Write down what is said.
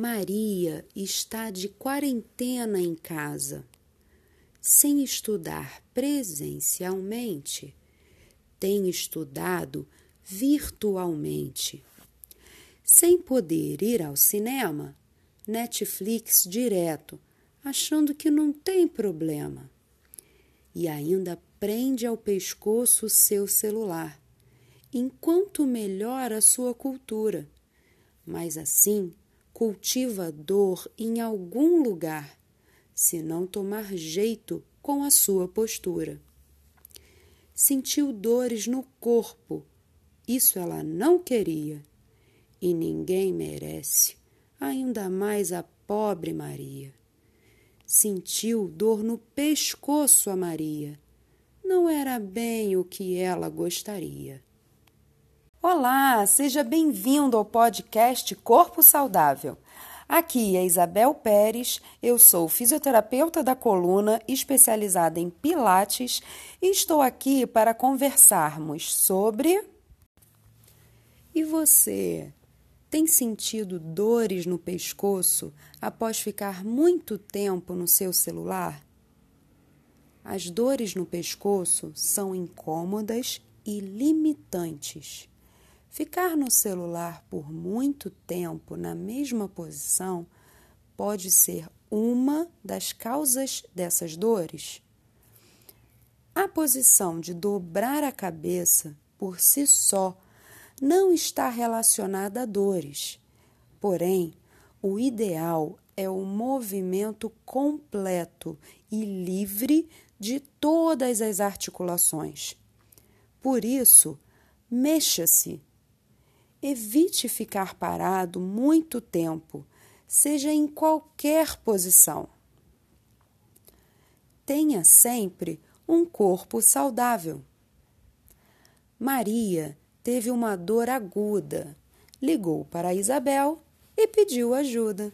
Maria está de quarentena em casa, sem estudar presencialmente, tem estudado virtualmente. Sem poder ir ao cinema, Netflix direto, achando que não tem problema. E ainda prende ao pescoço o seu celular, enquanto melhora a sua cultura. Mas assim cultiva dor em algum lugar, se não tomar jeito com a sua postura. Sentiu dores no corpo, isso ela não queria, e ninguém merece, ainda mais a pobre Maria. Sentiu dor no pescoço a Maria, não era bem o que ela gostaria. Olá, seja bem-vindo ao podcast Corpo Saudável. Aqui é Isabel Pérez, eu sou fisioterapeuta da coluna especializada em Pilates e estou aqui para conversarmos sobre. E você tem sentido dores no pescoço após ficar muito tempo no seu celular? As dores no pescoço são incômodas e limitantes. Ficar no celular por muito tempo na mesma posição pode ser uma das causas dessas dores. A posição de dobrar a cabeça por si só não está relacionada a dores. Porém, o ideal é o movimento completo e livre de todas as articulações. Por isso, mexa-se Evite ficar parado muito tempo, seja em qualquer posição. Tenha sempre um corpo saudável. Maria teve uma dor aguda, ligou para Isabel e pediu ajuda.